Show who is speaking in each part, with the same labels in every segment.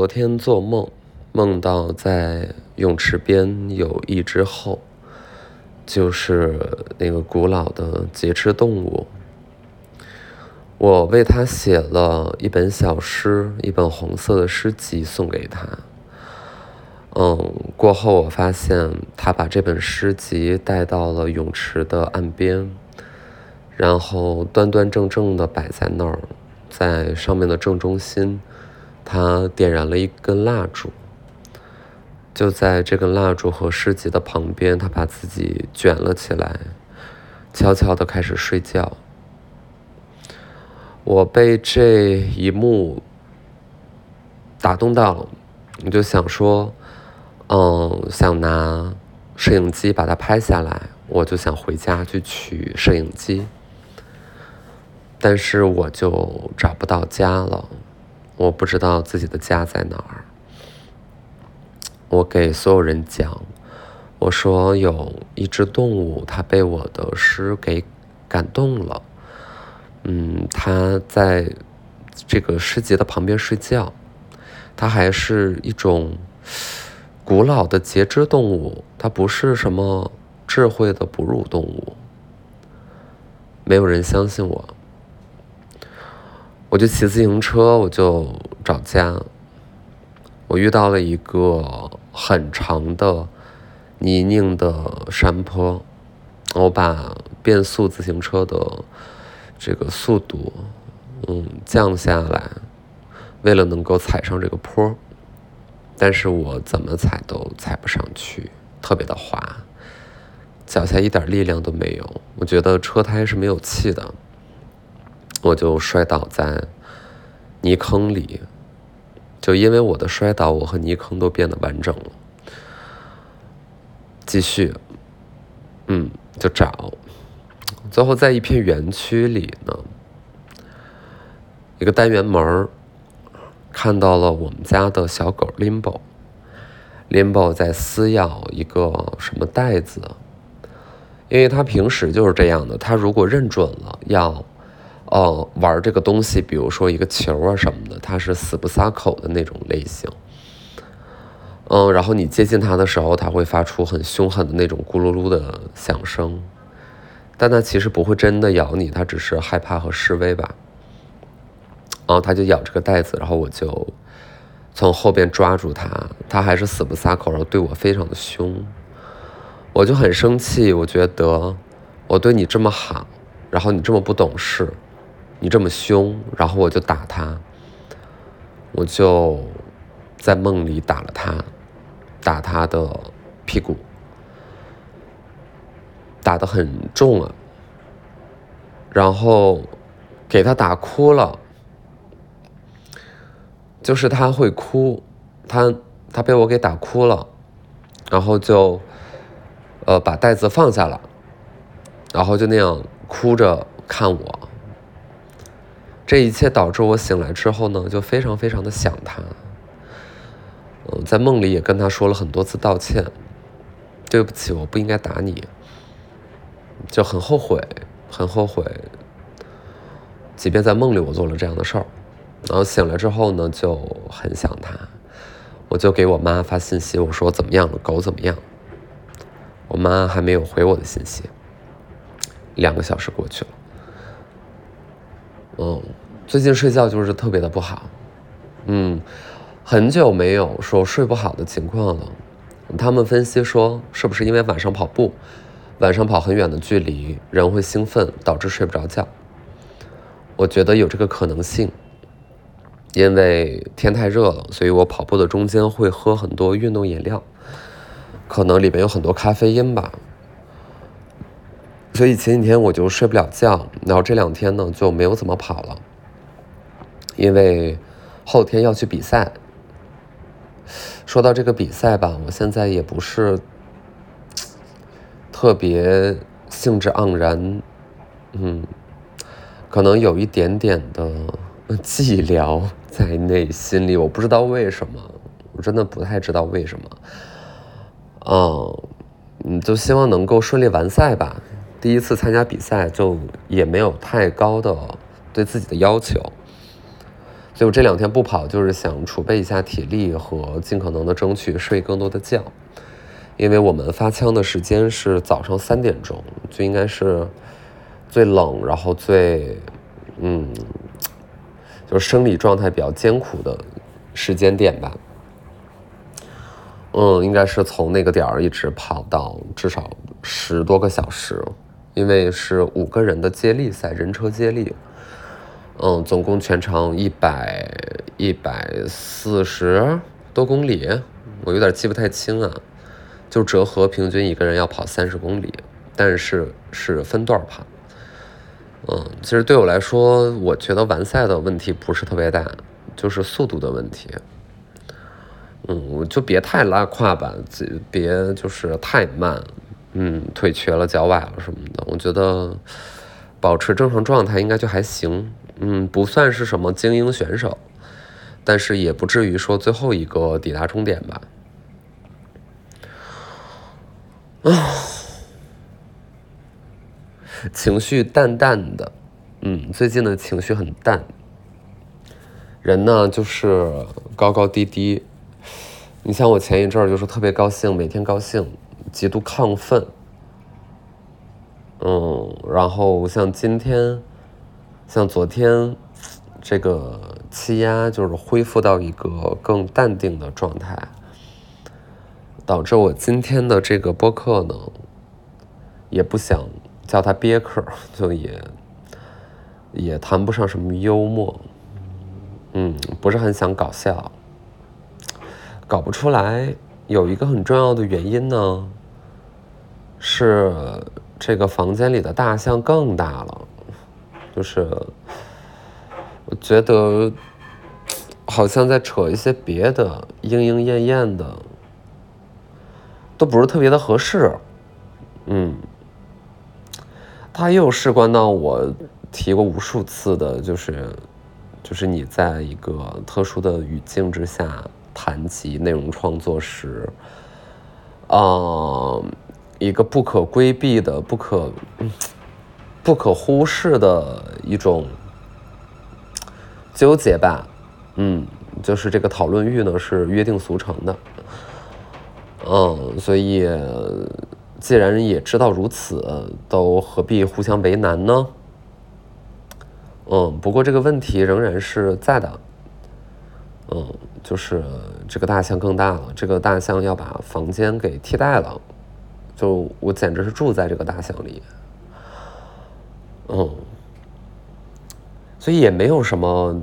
Speaker 1: 昨天做梦，梦到在泳池边有一只后，就是那个古老的节肢动物。我为他写了一本小诗，一本红色的诗集送给他。嗯，过后我发现他把这本诗集带到了泳池的岸边，然后端端正正的摆在那儿，在上面的正中心，他点燃了一根蜡烛。就在这根蜡烛和诗集的旁边，他把自己卷了起来，悄悄的开始睡觉。我被这一幕打动到了，我就想说，嗯，想拿摄影机把它拍下来，我就想回家去取摄影机，但是我就找不到家了，我不知道自己的家在哪儿。我给所有人讲，我说有一只动物，它被我的诗给感动了。嗯，它在这个诗集的旁边睡觉，它还是一种古老的节肢动物，它不是什么智慧的哺乳动物。没有人相信我，我就骑自行车，我就找家。我遇到了一个很长的泥泞的山坡，我把变速自行车的。这个速度，嗯，降下来，为了能够踩上这个坡，但是我怎么踩都踩不上去，特别的滑，脚下一点力量都没有，我觉得车胎是没有气的，我就摔倒在泥坑里，就因为我的摔倒，我和泥坑都变得完整了。继续，嗯，就找。最后，在一片园区里呢，一个单元门儿，看到了我们家的小狗 Limbo。Limbo 在撕咬一个什么袋子，因为它平时就是这样的。它如果认准了要，呃，玩这个东西，比如说一个球啊什么的，它是死不撒口的那种类型。嗯，然后你接近它的时候，它会发出很凶狠的那种咕噜噜的响声。但它其实不会真的咬你，它只是害怕和示威吧。然后它就咬这个袋子，然后我就从后边抓住它，它还是死不撒口，然后对我非常的凶。我就很生气，我觉得我对你这么好，然后你这么不懂事，你这么凶，然后我就打它，我就在梦里打了它，打它的屁股。打得很重啊，然后给他打哭了，就是他会哭，他他被我给打哭了，然后就呃把袋子放下了，然后就那样哭着看我，这一切导致我醒来之后呢，就非常非常的想他，嗯，在梦里也跟他说了很多次道歉，对不起，我不应该打你。就很后悔，很后悔。即便在梦里我做了这样的事儿，然后醒来之后呢，就很想他。我就给我妈发信息，我说怎么样了？狗怎么样？我妈还没有回我的信息。两个小时过去了，嗯，最近睡觉就是特别的不好，嗯，很久没有说睡不好的情况了。他们分析说，是不是因为晚上跑步？晚上跑很远的距离，人会兴奋，导致睡不着觉。我觉得有这个可能性，因为天太热了，所以我跑步的中间会喝很多运动饮料，可能里面有很多咖啡因吧。所以前几天我就睡不了觉，然后这两天呢就没有怎么跑了，因为后天要去比赛。说到这个比赛吧，我现在也不是。特别兴致盎然，嗯，可能有一点点的寂寥在内心里，我不知道为什么，我真的不太知道为什么。嗯，就希望能够顺利完赛吧。第一次参加比赛，就也没有太高的对自己的要求，所以我这两天不跑，就是想储备一下体力和尽可能的争取睡更多的觉。因为我们发枪的时间是早上三点钟，就应该是最冷，然后最嗯，就是生理状态比较艰苦的时间点吧。嗯，应该是从那个点儿一直跑到至少十多个小时，因为是五个人的接力赛，人车接力。嗯，总共全长一百一百四十多公里，我有点记不太清啊。就折合平均一个人要跑三十公里，但是是分段跑。嗯，其实对我来说，我觉得完赛的问题不是特别大，就是速度的问题。嗯，就别太拉胯吧，别就是太慢，嗯，腿瘸了、脚崴了什么的。我觉得保持正常状态应该就还行，嗯，不算是什么精英选手，但是也不至于说最后一个抵达终点吧。啊，情绪淡淡的，嗯，最近的情绪很淡，人呢就是高高低低。你像我前一阵儿就是特别高兴，每天高兴，极度亢奋，嗯，然后像今天，像昨天，这个气压就是恢复到一个更淡定的状态，导致我今天的这个播客呢，也不想叫它憋客，就也也谈不上什么幽默，嗯，不是很想搞笑。搞不出来，有一个很重要的原因呢，是这个房间里的大象更大了，就是我觉得好像在扯一些别的莺莺燕燕的，都不是特别的合适，嗯，他又事关到我提过无数次的，就是就是你在一个特殊的语境之下。谈及内容创作时，啊，一个不可规避的、不可不可忽视的一种纠结吧。嗯，就是这个讨论欲呢是约定俗成的。嗯，所以既然也知道如此，都何必互相为难呢？嗯，不过这个问题仍然是在的。嗯，就是这个大象更大了，这个大象要把房间给替代了，就我简直是住在这个大象里，嗯，所以也没有什么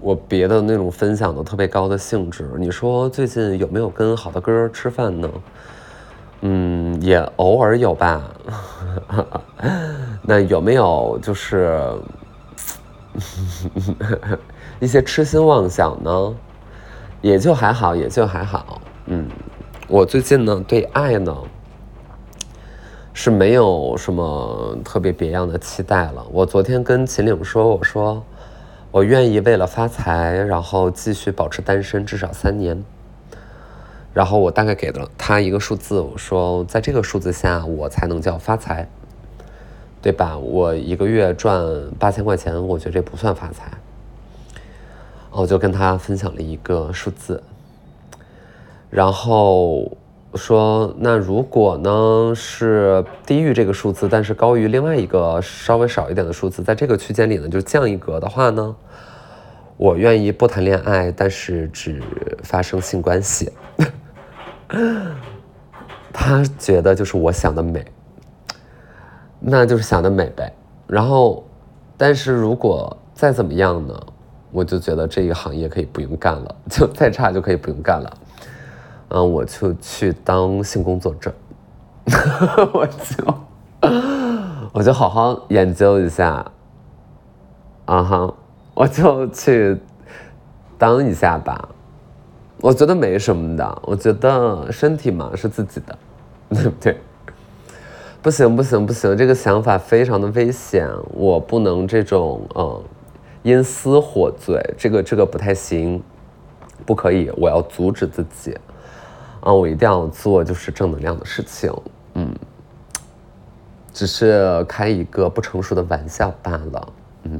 Speaker 1: 我别的那种分享的特别高的兴致。你说最近有没有跟好的哥吃饭呢？嗯，也偶尔有吧。那有没有就是？一些痴心妄想呢，也就还好，也就还好。嗯，我最近呢，对爱呢是没有什么特别别样的期待了。我昨天跟秦岭说，我说我愿意为了发财，然后继续保持单身至少三年。然后我大概给了他一个数字，我说在这个数字下，我才能叫发财，对吧？我一个月赚八千块钱，我觉得这不算发财。我就跟他分享了一个数字，然后说，那如果呢是低于这个数字，但是高于另外一个稍微少一点的数字，在这个区间里呢就降一格的话呢，我愿意不谈恋爱，但是只发生性关系。他觉得就是我想的美，那就是想的美呗。然后，但是如果再怎么样呢？我就觉得这一行业可以不用干了，就再差就可以不用干了。嗯，我就去当性工作者，我就 我就好好研究一下。啊哈，我就去当一下吧。我觉得没什么的，我觉得身体嘛是自己的，对不对？不行不行不行，这个想法非常的危险，我不能这种嗯。因私获罪，这个这个不太行，不可以，我要阻止自己，啊，我一定要做就是正能量的事情，嗯，只是开一个不成熟的玩笑罢了，嗯，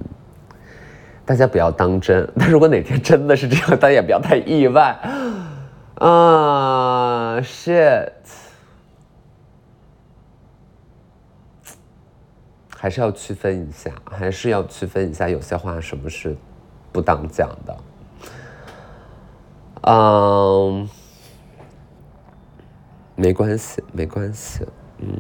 Speaker 1: 大家不要当真。但如果哪天真的是这样，大家也不要太意外。啊，shit，还是要区分一下，还是要区分一下，有些话什么是不当讲的。嗯，没关系，没关系，嗯。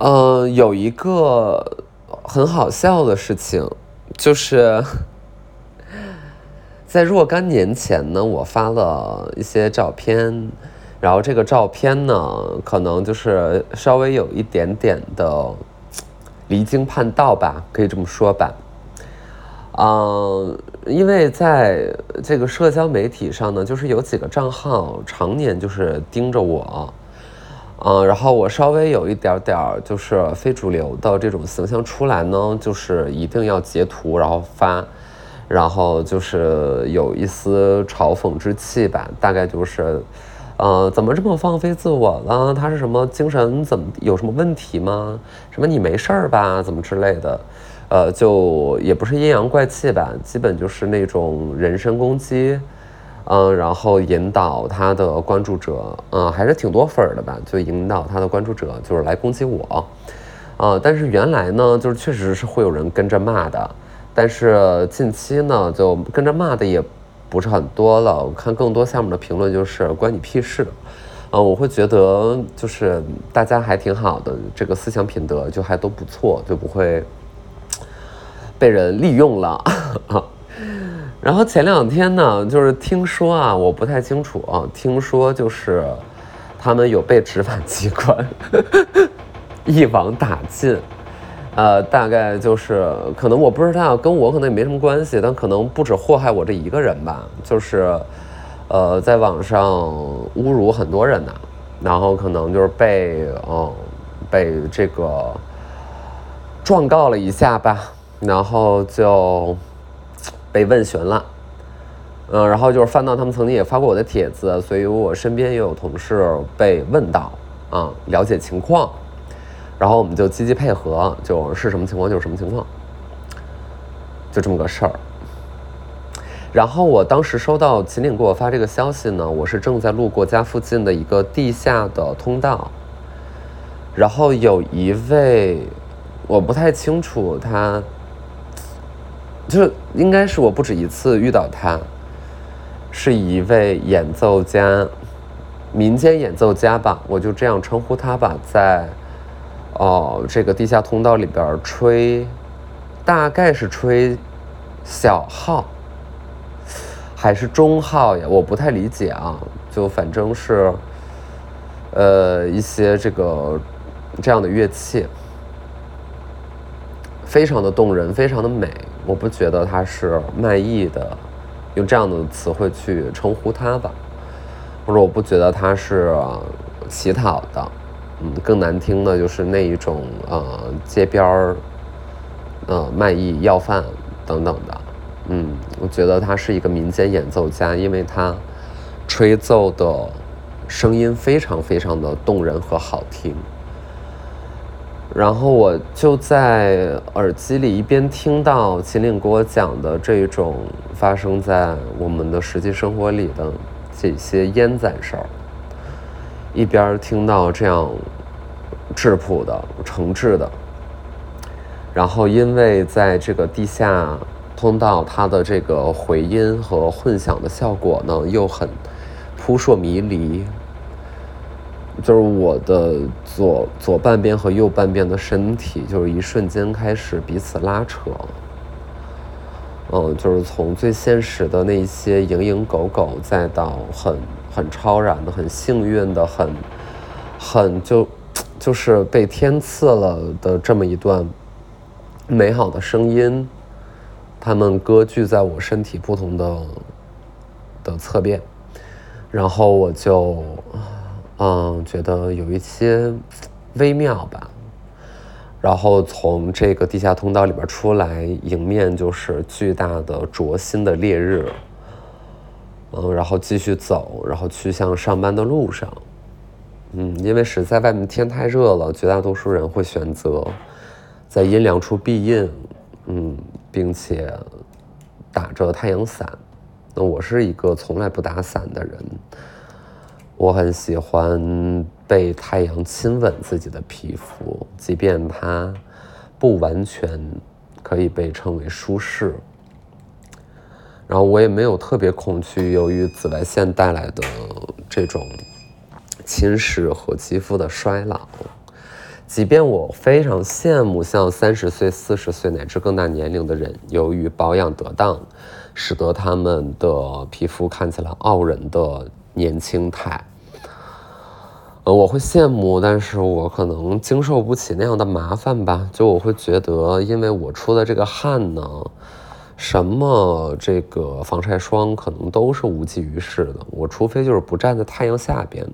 Speaker 1: 嗯，有一个很好笑的事情，就是在若干年前呢，我发了一些照片，然后这个照片呢，可能就是稍微有一点点的离经叛道吧，可以这么说吧。嗯，因为在这个社交媒体上呢，就是有几个账号常年就是盯着我。嗯，然后我稍微有一点点就是非主流的这种形象出来呢，就是一定要截图然后发，然后就是有一丝嘲讽之气吧，大概就是，呃，怎么这么放飞自我了？他是什么精神怎么有什么问题吗？什么你没事儿吧？怎么之类的？呃，就也不是阴阳怪气吧，基本就是那种人身攻击。嗯，然后引导他的关注者，嗯，还是挺多粉儿的吧？就引导他的关注者，就是来攻击我，呃，但是原来呢，就是确实是会有人跟着骂的，但是近期呢，就跟着骂的也不是很多了。我看更多下面的评论就是关你屁事，嗯，我会觉得就是大家还挺好的，这个思想品德就还都不错，就不会被人利用了。然后前两天呢，就是听说啊，我不太清楚啊，听说就是他们有被执法机关 一网打尽，呃，大概就是可能我不知道，跟我可能也没什么关系，但可能不止祸害我这一个人吧，就是呃，在网上侮辱很多人呐，然后可能就是被嗯被这个状告了一下吧，然后就。被问询了，嗯，然后就是翻到他们曾经也发过我的帖子，所以我身边也有同事被问到，啊，了解情况，然后我们就积极配合，就是什么情况就是什么情况，就这么个事儿。然后我当时收到秦岭给我发这个消息呢，我是正在路过家附近的一个地下的通道，然后有一位，我不太清楚他。就是应该是我不止一次遇到他，是一位演奏家，民间演奏家吧，我就这样称呼他吧，在哦这个地下通道里边吹，大概是吹小号还是中号呀？我不太理解啊，就反正是呃一些这个这样的乐器，非常的动人，非常的美。我不觉得他是卖艺的，用这样的词汇去称呼他吧，或者我不觉得他是乞讨的，嗯，更难听的就是那一种呃街边儿，呃卖艺要饭等等的，嗯，我觉得他是一个民间演奏家，因为他吹奏的声音非常非常的动人和好听。然后我就在耳机里一边听到秦岭给我讲的这种发生在我们的实际生活里的这些烟仔事儿，一边听到这样质朴的、诚挚的。然后因为在这个地下通道，它的这个回音和混响的效果呢，又很扑朔迷离。就是我的左左半边和右半边的身体，就是一瞬间开始彼此拉扯。嗯，就是从最现实的那些蝇营狗苟，再到很很超然的、很幸运的、很很就就是被天赐了的这么一段美好的声音，它们割据在我身体不同的的侧边，然后我就。嗯，觉得有一些微妙吧。然后从这个地下通道里边出来，迎面就是巨大的灼心的烈日。嗯，然后继续走，然后去向上班的路上。嗯，因为实在外面天太热了，绝大多数人会选择在阴凉处避孕，嗯，并且打着太阳伞。那我是一个从来不打伞的人，我很喜欢被太阳亲吻自己的皮肤，即便它不完全可以被称为舒适。然后我也没有特别恐惧，由于紫外线带来的这种侵蚀和肌肤的衰老。即便我非常羡慕像三十岁、四十岁乃至更大年龄的人，由于保养得当。使得他们的皮肤看起来傲人的年轻态，呃，我会羡慕，但是我可能经受不起那样的麻烦吧。就我会觉得，因为我出的这个汗呢，什么这个防晒霜可能都是无济于事的。我除非就是不站在太阳下边，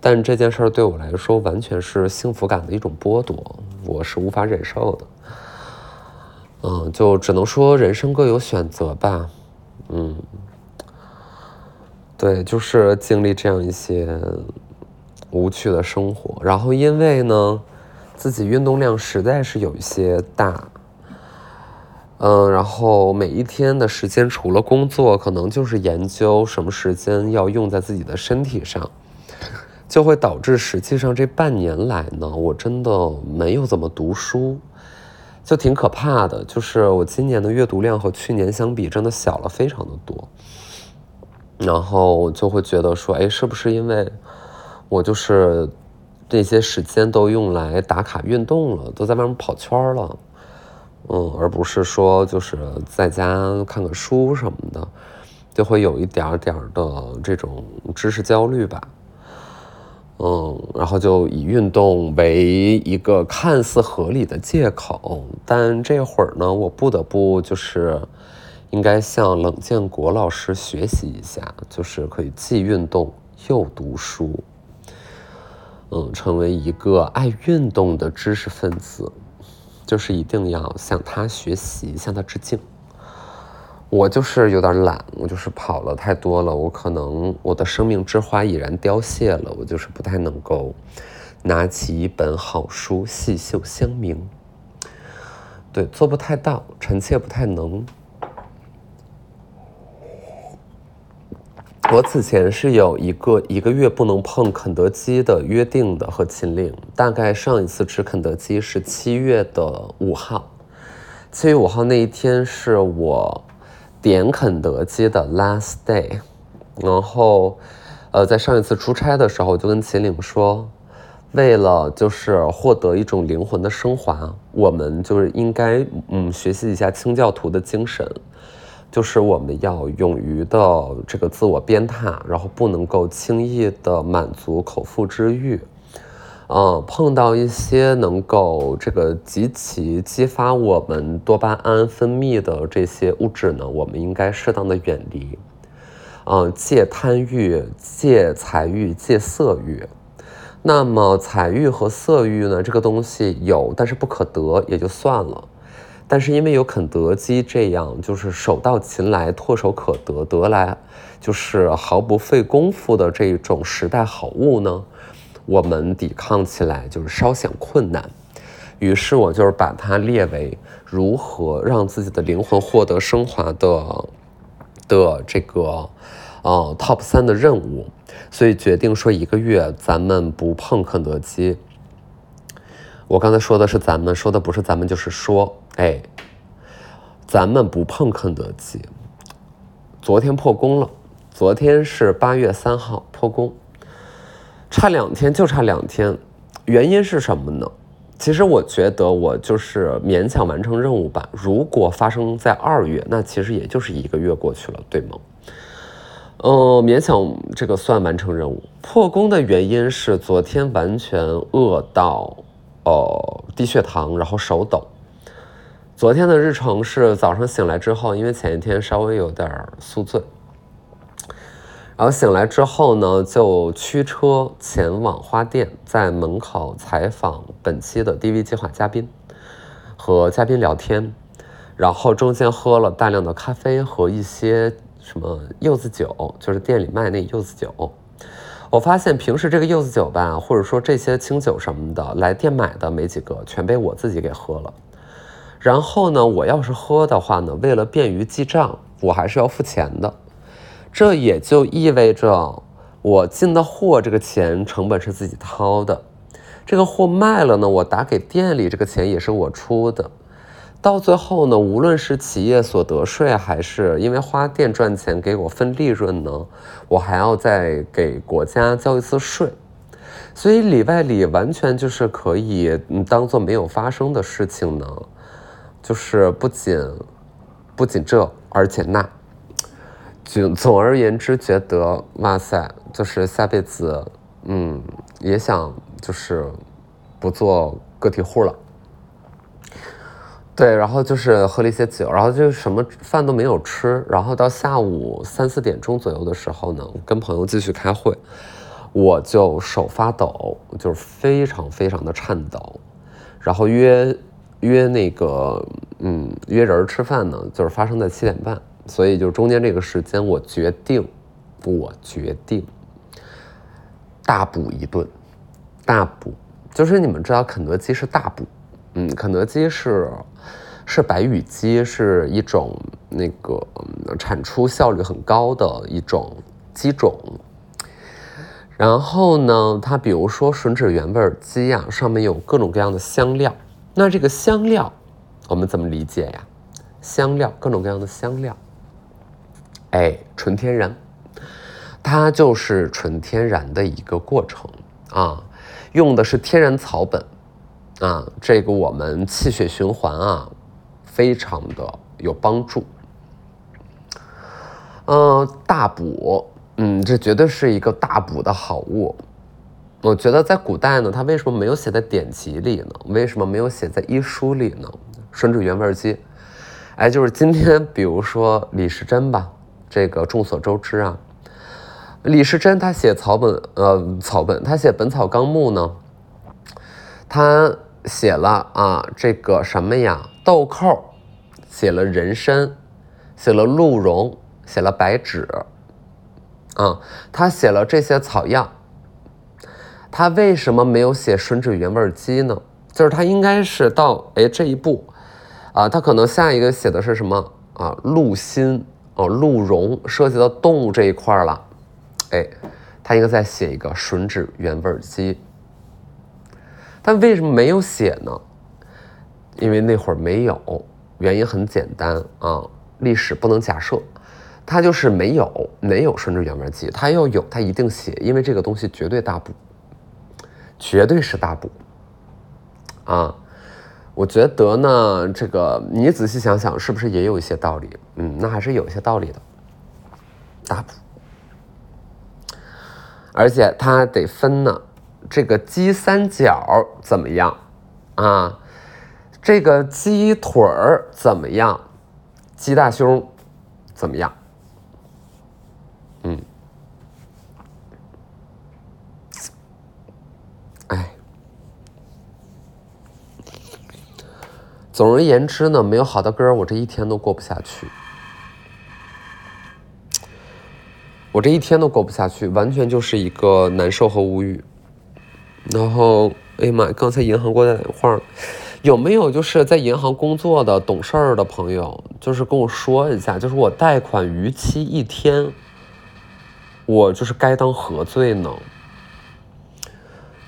Speaker 1: 但这件事儿对我来说完全是幸福感的一种剥夺，我是无法忍受的。嗯，就只能说人生各有选择吧。嗯，对，就是经历这样一些无趣的生活。然后因为呢，自己运动量实在是有一些大。嗯，然后每一天的时间除了工作，可能就是研究什么时间要用在自己的身体上，就会导致实际上这半年来呢，我真的没有怎么读书。就挺可怕的，就是我今年的阅读量和去年相比，真的小了非常的多。然后我就会觉得说，哎，是不是因为我就是这些时间都用来打卡运动了，都在外面跑圈了，嗯，而不是说就是在家看个书什么的，就会有一点点的这种知识焦虑吧。嗯，然后就以运动为一个看似合理的借口，但这会儿呢，我不得不就是应该向冷建国老师学习一下，就是可以既运动又读书，嗯，成为一个爱运动的知识分子，就是一定要向他学习，向他致敬。我就是有点懒，我就是跑了太多了，我可能我的生命之花已然凋谢了，我就是不太能够拿起一本好书细嗅香茗，对，做不太到，臣妾不太能。我此前是有一个一个月不能碰肯德基的约定的和秦岭，大概上一次吃肯德基是七月的五号，七月五号那一天是我。点肯德基的 last day，然后，呃，在上一次出差的时候，就跟秦岭说，为了就是获得一种灵魂的升华，我们就是应该嗯学习一下清教徒的精神，就是我们要勇于的这个自我鞭挞，然后不能够轻易的满足口腹之欲。嗯，碰到一些能够这个极其激发我们多巴胺分泌的这些物质呢，我们应该适当的远离。嗯，戒贪欲、戒财欲、戒色欲。那么财欲和色欲呢，这个东西有，但是不可得也就算了。但是因为有肯德基这样就是手到擒来、唾手可得、得来就是毫不费功夫的这种时代好物呢。我们抵抗起来就是稍显困难，于是我就是把它列为如何让自己的灵魂获得升华的的这个呃 top 三的任务，所以决定说一个月咱们不碰肯德基。我刚才说的是咱们，说的不是咱们，就是说，哎，咱们不碰肯德基。昨天破功了，昨天是八月三号破功。差两天就差两天，原因是什么呢？其实我觉得我就是勉强完成任务吧。如果发生在二月，那其实也就是一个月过去了，对吗？嗯，勉强这个算完成任务。破功的原因是昨天完全饿到，呃，低血糖，然后手抖。昨天的日程是早上醒来之后，因为前一天稍微有点宿醉。然后醒来之后呢，就驱车前往花店，在门口采访本期的 DV 计划嘉宾，和嘉宾聊天，然后中间喝了大量的咖啡和一些什么柚子酒，就是店里卖那柚子酒。我发现平时这个柚子酒吧，或者说这些清酒什么的，来店买的没几个，全被我自己给喝了。然后呢，我要是喝的话呢，为了便于记账，我还是要付钱的。这也就意味着我进的货这个钱成本是自己掏的，这个货卖了呢，我打给店里这个钱也是我出的。到最后呢，无论是企业所得税，还是因为花店赚钱给我分利润呢，我还要再给国家交一次税，所以里外里完全就是可以当做没有发生的事情呢，就是不仅不仅这，而且那，总总而言之，觉得哇塞，就是下辈子，嗯，也想就是不做个体户了。对，然后就是喝了一些酒，然后就什么饭都没有吃，然后到下午三四点钟左右的时候呢，跟朋友继续开会，我就手发抖，就是非常非常的颤抖，然后约约那个嗯约人吃饭呢，就是发生在七点半，所以就中间这个时间，我决定，我决定大补一顿，大补，就是你们知道肯德基是大补。嗯，肯德基是是白羽鸡，是一种那个产出效率很高的一种鸡种。然后呢，它比如说吮指原味鸡呀，上面有各种各样的香料。那这个香料我们怎么理解呀？香料，各种各样的香料，哎，纯天然，它就是纯天然的一个过程啊，用的是天然草本。啊，这个我们气血循环啊，非常的有帮助。嗯，大补，嗯，这绝对是一个大补的好物。我觉得在古代呢，他为什么没有写在典籍里呢？为什么没有写在医书里呢？顺治原味鸡，哎，就是今天，比如说李时珍吧，这个众所周知啊，李时珍他写草本，呃，草本，他写《本草纲目》呢，他。写了啊，这个什么呀？豆蔻，写了人参，写了鹿茸，写了白芷，啊，他写了这些草药。他为什么没有写吮指原味鸡呢？就是他应该是到哎这一步，啊，他可能下一个写的是什么啊？鹿心哦，鹿茸涉及到动物这一块了，哎，他应该再写一个吮指原味鸡。但为什么没有写呢？因为那会儿没有，原因很简单啊，历史不能假设，他就是没有，没有吮指原味鸡，他要有，他一定写，因为这个东西绝对大补，绝对是大补啊！我觉得呢，这个你仔细想想，是不是也有一些道理？嗯，那还是有一些道理的，大补，而且它得分呢。这个鸡三角怎么样啊？这个鸡腿儿怎么样？鸡大胸怎么样？总而言之呢，没有好的歌，我这一天都过不下去。我这一天都过不下去，完全就是一个难受和无语。然后，哎呀妈！刚才银行过来电话，有没有就是在银行工作的懂事儿的朋友，就是跟我说一下，就是我贷款逾期一天，我就是该当何罪呢？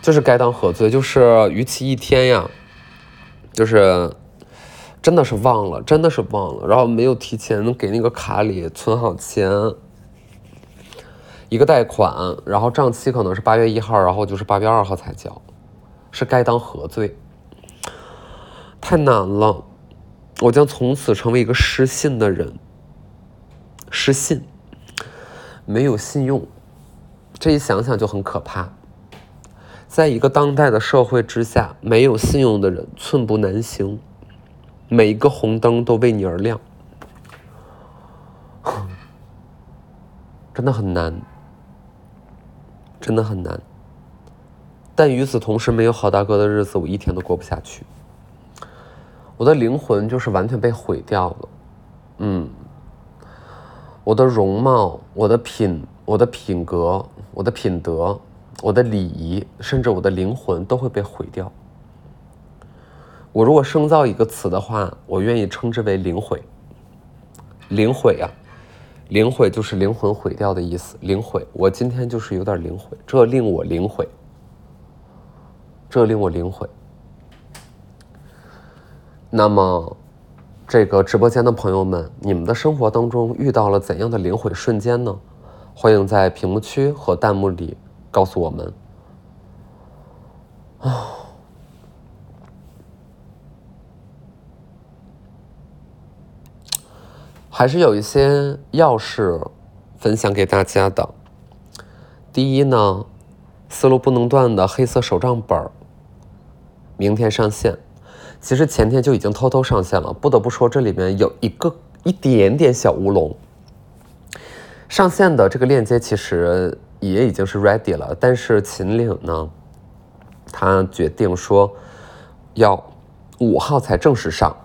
Speaker 1: 就是该当何罪？就是逾期一天呀，就是真的是忘了，真的是忘了，然后没有提前给那个卡里存好钱。一个贷款，然后账期可能是八月一号，然后就是八月二号才交，是该当何罪？太难了，我将从此成为一个失信的人。失信，没有信用，这一想想就很可怕。在一个当代的社会之下，没有信用的人寸步难行，每一个红灯都为你而亮，真的很难。真的很难，但与此同时，没有好大哥的日子，我一天都过不下去。我的灵魂就是完全被毁掉了，嗯，我的容貌、我的品我的品格、我的品德、我的礼仪，甚至我的灵魂都会被毁掉。我如果生造一个词的话，我愿意称之为“灵毁”。灵毁啊，灵毁就是灵魂毁掉的意思。灵毁，我今天就是有点灵毁，这令我灵毁，这令我灵毁。那么，这个直播间的朋友们，你们的生活当中遇到了怎样的灵毁瞬间呢？欢迎在屏幕区和弹幕里告诉我们。啊，还是有一些钥匙分享给大家的。第一呢，思路不能断的黑色手账本明天上线。其实前天就已经偷偷上线了，不得不说这里面有一个一点点小乌龙。上线的这个链接其实也已经是 ready 了，但是秦岭呢，他决定说要五号才正式上。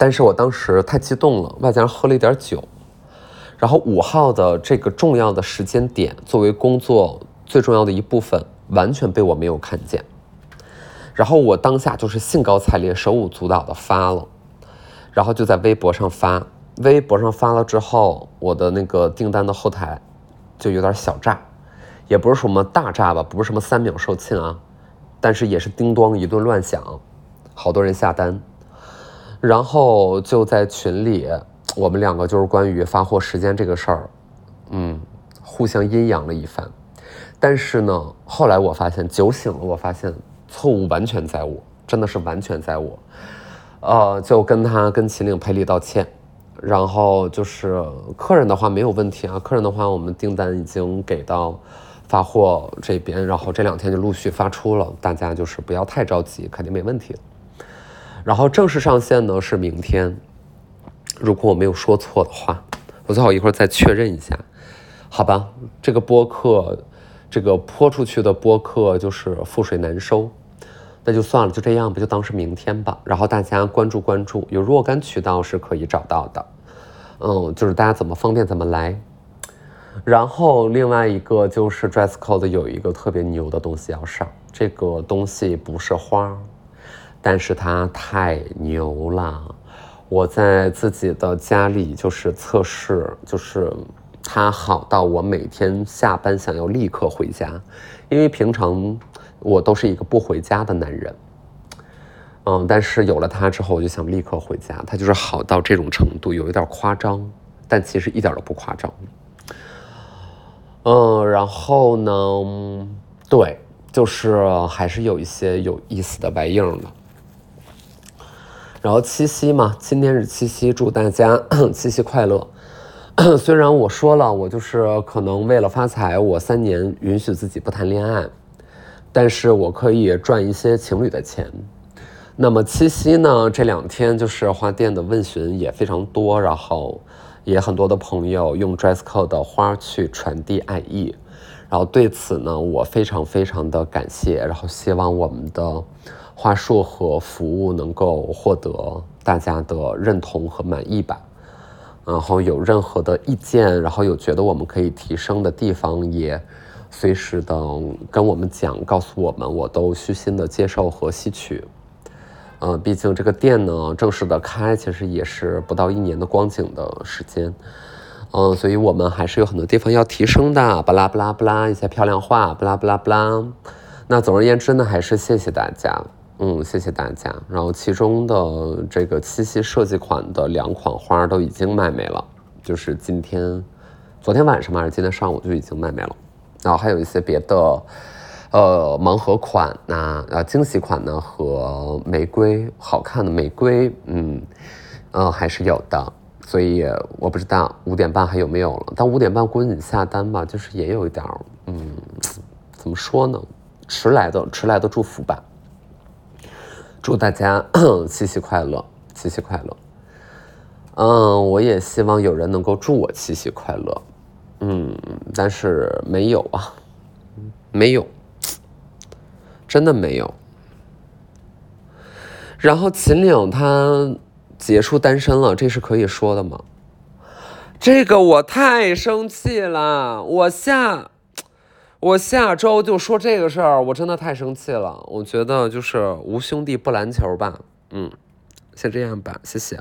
Speaker 1: 但是我当时太激动了，外加上喝了一点酒，然后五号的这个重要的时间点，作为工作最重要的一部分，完全被我没有看见。然后我当下就是兴高采烈、手舞足蹈的发了，然后就在微博上发。微博上发了之后，我的那个订单的后台就有点小炸，也不是什么大炸吧，不是什么三秒售罄啊，但是也是叮咚一顿乱响，好多人下单。然后就在群里，我们两个就是关于发货时间这个事儿，嗯，互相阴阳了一番。但是呢，后来我发现酒醒了，我发现。错误完全在我，真的是完全在我，呃，就跟他跟秦岭赔礼道歉，然后就是客人的话没有问题啊，客人的话我们订单已经给到发货这边，然后这两天就陆续发出了，大家就是不要太着急，肯定没问题。然后正式上线呢是明天，如果我没有说错的话，我最好一会儿再确认一下，好吧？这个播客，这个泼出去的播客就是覆水难收。那就算了，就这样吧，就当是明天吧。然后大家关注关注，有若干渠道是可以找到的，嗯，就是大家怎么方便怎么来。然后另外一个就是 dress code 有一个特别牛的东西要上，这个东西不是花，但是它太牛了。我在自己的家里就是测试，就是它好到我每天下班想要立刻回家，因为平常。我都是一个不回家的男人，嗯，但是有了他之后，我就想立刻回家。他就是好到这种程度，有一点夸张，但其实一点都不夸张。嗯，然后呢，对，就是还是有一些有意思的白印的。然后七夕嘛，今天是七夕，祝大家 七夕快乐。虽然我说了，我就是可能为了发财，我三年允许自己不谈恋爱。但是我可以赚一些情侣的钱。那么七夕呢？这两天就是花店的问询也非常多，然后也很多的朋友用 dress code 的花去传递爱意。然后对此呢，我非常非常的感谢。然后希望我们的话术和服务能够获得大家的认同和满意吧。然后有任何的意见，然后有觉得我们可以提升的地方也。随时的跟我们讲，告诉我们，我都虚心的接受和吸取。呃，毕竟这个店呢，正式的开其实也是不到一年的光景的时间。嗯，所以我们还是有很多地方要提升的。巴拉巴拉巴拉一些漂亮话，巴拉巴拉巴拉。那总而言之呢，还是谢谢大家。嗯，谢谢大家。然后其中的这个七夕设计款的两款花都已经卖没了，就是今天、昨天晚上嘛，还是今天上午就已经卖没了。然后还有一些别的，呃，盲盒款呐，呃，惊喜款呢和玫瑰好看的玫瑰，嗯，呃，还是有的。所以我不知道五点半还有没有了。但五点半估计你下单吧，就是也有一点，嗯，怎么说呢？迟来的迟来的祝福吧。祝大家 七夕快乐，七夕快乐。嗯，我也希望有人能够祝我七夕快乐。嗯，但是没有啊，没有，真的没有。然后秦岭他结束单身了，这是可以说的吗？这个我太生气了，我下我下周就说这个事儿，我真的太生气了。我觉得就是无兄弟不篮球吧，嗯，先这样吧，谢谢。